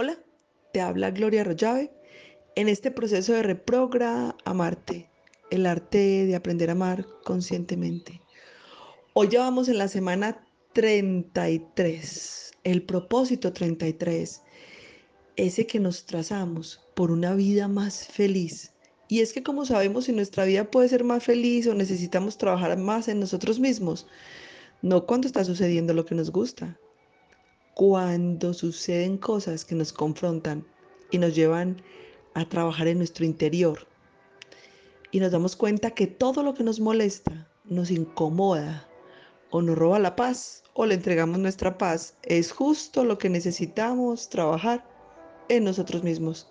Hola, te habla Gloria Rollave en este proceso de reprogra amarte, el arte de aprender a amar conscientemente. Hoy vamos en la semana 33, el propósito 33, ese que nos trazamos por una vida más feliz. Y es que como sabemos si nuestra vida puede ser más feliz o necesitamos trabajar más en nosotros mismos, no cuando está sucediendo lo que nos gusta, cuando suceden cosas que nos confrontan y nos llevan a trabajar en nuestro interior y nos damos cuenta que todo lo que nos molesta, nos incomoda o nos roba la paz o le entregamos nuestra paz, es justo lo que necesitamos trabajar en nosotros mismos.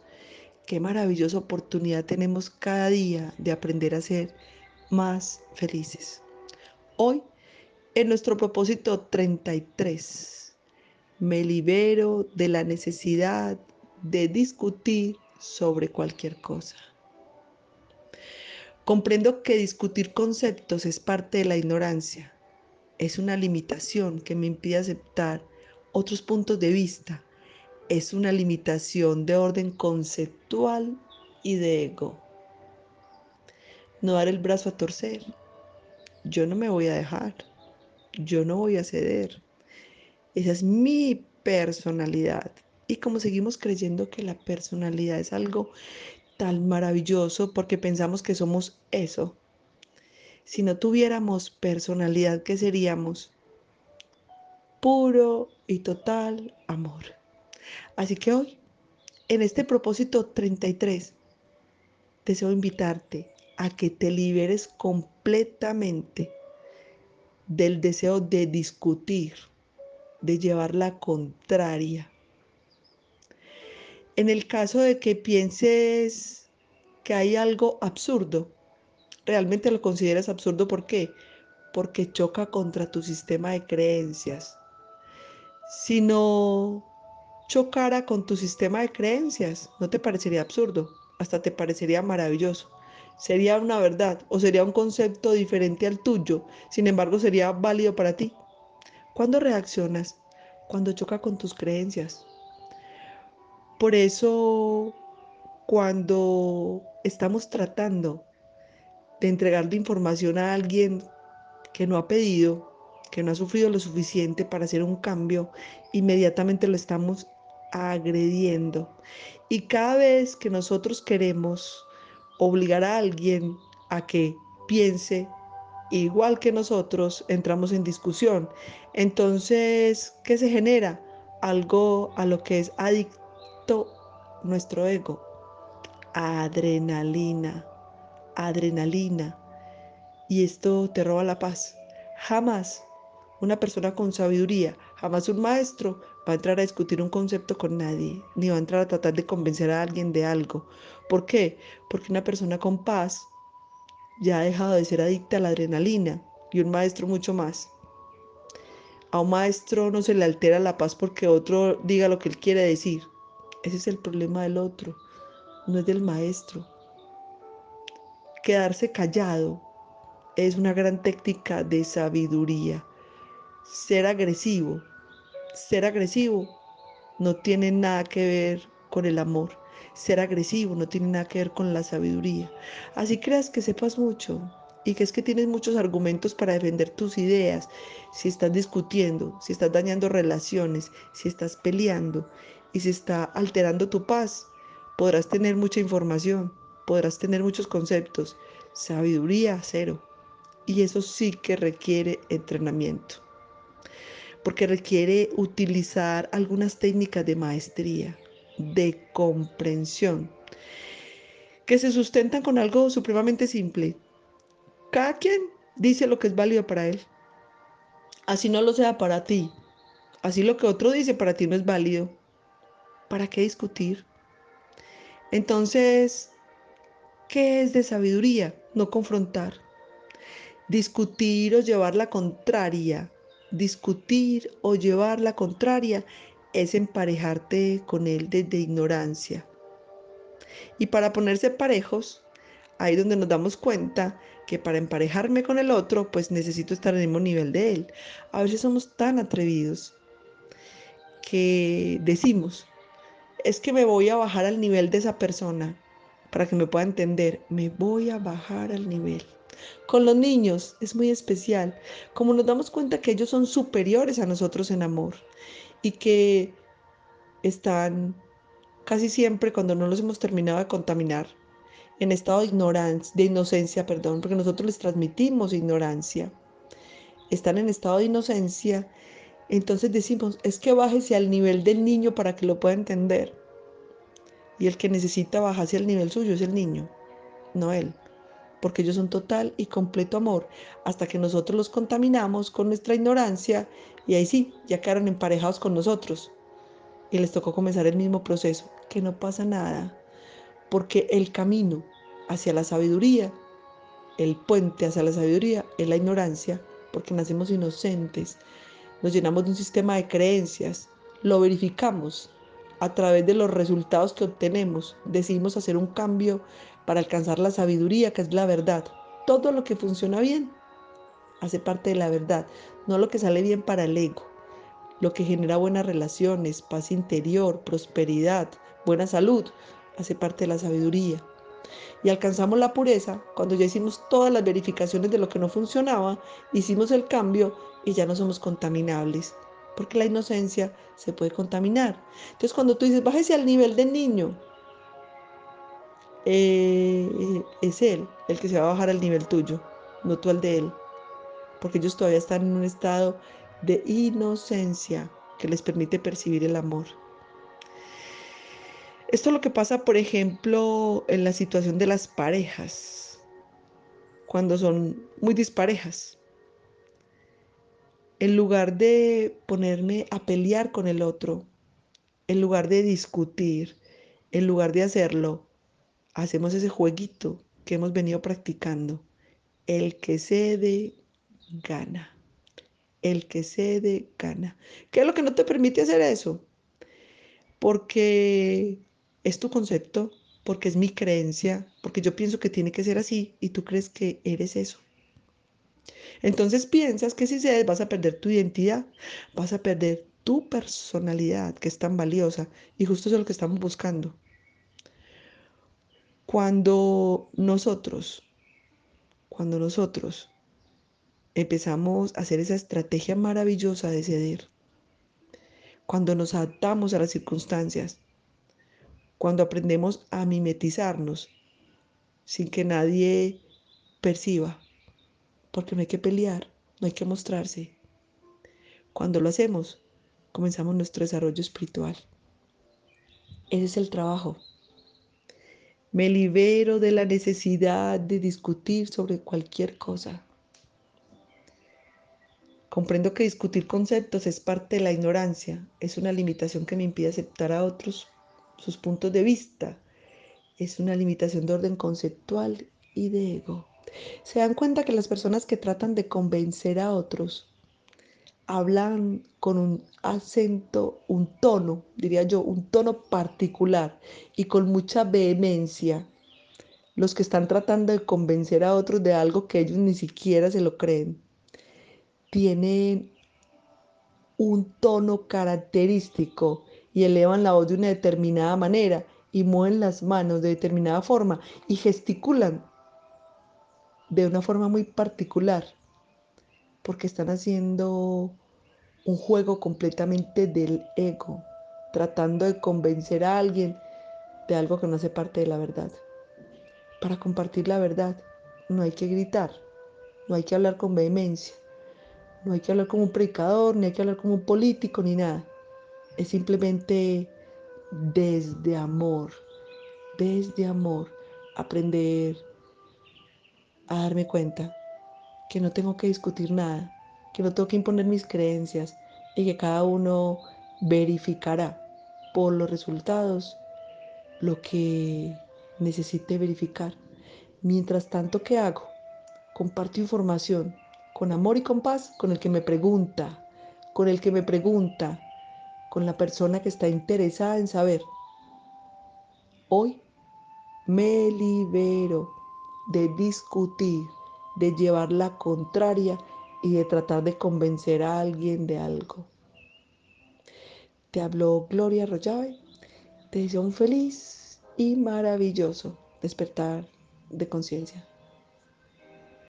Qué maravillosa oportunidad tenemos cada día de aprender a ser más felices. Hoy, en nuestro propósito 33, me libero de la necesidad de discutir sobre cualquier cosa. Comprendo que discutir conceptos es parte de la ignorancia. Es una limitación que me impide aceptar otros puntos de vista. Es una limitación de orden conceptual y de ego. No dar el brazo a torcer. Yo no me voy a dejar. Yo no voy a ceder. Esa es mi personalidad. Y como seguimos creyendo que la personalidad es algo tan maravilloso porque pensamos que somos eso, si no tuviéramos personalidad, ¿qué seríamos? Puro y total amor. Así que hoy, en este propósito 33, deseo invitarte a que te liberes completamente del deseo de discutir de llevar la contraria. En el caso de que pienses que hay algo absurdo, realmente lo consideras absurdo ¿por qué? Porque choca contra tu sistema de creencias. Si no chocara con tu sistema de creencias, no te parecería absurdo, hasta te parecería maravilloso. Sería una verdad o sería un concepto diferente al tuyo, sin embargo sería válido para ti. ¿Cuándo reaccionas? Cuando choca con tus creencias. Por eso, cuando estamos tratando de entregarle información a alguien que no ha pedido, que no ha sufrido lo suficiente para hacer un cambio, inmediatamente lo estamos agrediendo. Y cada vez que nosotros queremos obligar a alguien a que piense, igual que nosotros, entramos en discusión. Entonces, ¿qué se genera? Algo a lo que es adicto nuestro ego. Adrenalina, adrenalina. Y esto te roba la paz. Jamás una persona con sabiduría, jamás un maestro va a entrar a discutir un concepto con nadie, ni va a entrar a tratar de convencer a alguien de algo. ¿Por qué? Porque una persona con paz ya ha dejado de ser adicta a la adrenalina y un maestro mucho más. A un maestro no se le altera la paz porque otro diga lo que él quiere decir. Ese es el problema del otro, no es del maestro. Quedarse callado es una gran técnica de sabiduría. Ser agresivo, ser agresivo no tiene nada que ver con el amor ser agresivo, no tiene nada que ver con la sabiduría. Así creas que sepas mucho y que es que tienes muchos argumentos para defender tus ideas, si estás discutiendo, si estás dañando relaciones, si estás peleando y si está alterando tu paz, podrás tener mucha información, podrás tener muchos conceptos, sabiduría cero. Y eso sí que requiere entrenamiento, porque requiere utilizar algunas técnicas de maestría de comprensión, que se sustentan con algo supremamente simple. Cada quien dice lo que es válido para él. Así no lo sea para ti. Así lo que otro dice para ti no es válido. ¿Para qué discutir? Entonces, ¿qué es de sabiduría? No confrontar. Discutir o llevar la contraria. Discutir o llevar la contraria es emparejarte con él desde ignorancia. Y para ponerse parejos, ahí donde nos damos cuenta que para emparejarme con el otro, pues necesito estar el mismo nivel de él. A veces somos tan atrevidos que decimos es que me voy a bajar al nivel de esa persona para que me pueda entender. Me voy a bajar al nivel. Con los niños es muy especial, como nos damos cuenta que ellos son superiores a nosotros en amor y que están casi siempre cuando no los hemos terminado de contaminar en estado de de inocencia, perdón, porque nosotros les transmitimos ignorancia. Están en estado de inocencia, entonces decimos, es que bájese al nivel del niño para que lo pueda entender. Y el que necesita bajarse al nivel suyo es el niño, no él porque ellos son total y completo amor, hasta que nosotros los contaminamos con nuestra ignorancia y ahí sí, ya quedaron emparejados con nosotros. Y les tocó comenzar el mismo proceso, que no pasa nada, porque el camino hacia la sabiduría, el puente hacia la sabiduría es la ignorancia, porque nacemos inocentes, nos llenamos de un sistema de creencias, lo verificamos a través de los resultados que obtenemos, decidimos hacer un cambio para alcanzar la sabiduría, que es la verdad. Todo lo que funciona bien hace parte de la verdad, no lo que sale bien para el ego, lo que genera buenas relaciones, paz interior, prosperidad, buena salud, hace parte de la sabiduría. Y alcanzamos la pureza cuando ya hicimos todas las verificaciones de lo que no funcionaba, hicimos el cambio y ya no somos contaminables porque la inocencia se puede contaminar. Entonces cuando tú dices, bájese al nivel del niño, eh, es él el que se va a bajar al nivel tuyo, no tú al de él, porque ellos todavía están en un estado de inocencia que les permite percibir el amor. Esto es lo que pasa, por ejemplo, en la situación de las parejas, cuando son muy disparejas en lugar de ponerme a pelear con el otro, en lugar de discutir, en lugar de hacerlo, hacemos ese jueguito que hemos venido practicando. El que cede, gana. El que cede, gana. ¿Qué es lo que no te permite hacer eso? Porque es tu concepto, porque es mi creencia, porque yo pienso que tiene que ser así y tú crees que eres eso. Entonces piensas que si cedes vas a perder tu identidad, vas a perder tu personalidad que es tan valiosa y justo eso es lo que estamos buscando. Cuando nosotros, cuando nosotros empezamos a hacer esa estrategia maravillosa de ceder, cuando nos adaptamos a las circunstancias, cuando aprendemos a mimetizarnos sin que nadie perciba, porque no hay que pelear, no hay que mostrarse. Cuando lo hacemos, comenzamos nuestro desarrollo espiritual. Ese es el trabajo. Me libero de la necesidad de discutir sobre cualquier cosa. Comprendo que discutir conceptos es parte de la ignorancia, es una limitación que me impide aceptar a otros sus puntos de vista, es una limitación de orden conceptual y de ego. Se dan cuenta que las personas que tratan de convencer a otros hablan con un acento, un tono, diría yo, un tono particular y con mucha vehemencia. Los que están tratando de convencer a otros de algo que ellos ni siquiera se lo creen, tienen un tono característico y elevan la voz de una determinada manera y mueven las manos de determinada forma y gesticulan de una forma muy particular, porque están haciendo un juego completamente del ego, tratando de convencer a alguien de algo que no hace parte de la verdad. Para compartir la verdad no hay que gritar, no hay que hablar con vehemencia, no hay que hablar como un predicador, ni hay que hablar como un político, ni nada. Es simplemente desde amor, desde amor, aprender a darme cuenta que no tengo que discutir nada, que no tengo que imponer mis creencias y que cada uno verificará por los resultados lo que necesite verificar. Mientras tanto, ¿qué hago? Comparto información con amor y con paz con el que me pregunta, con el que me pregunta, con la persona que está interesada en saber. Hoy me libero de discutir, de llevar la contraria y de tratar de convencer a alguien de algo. Te habló Gloria Rollave. Te deseo un feliz y maravilloso despertar de conciencia.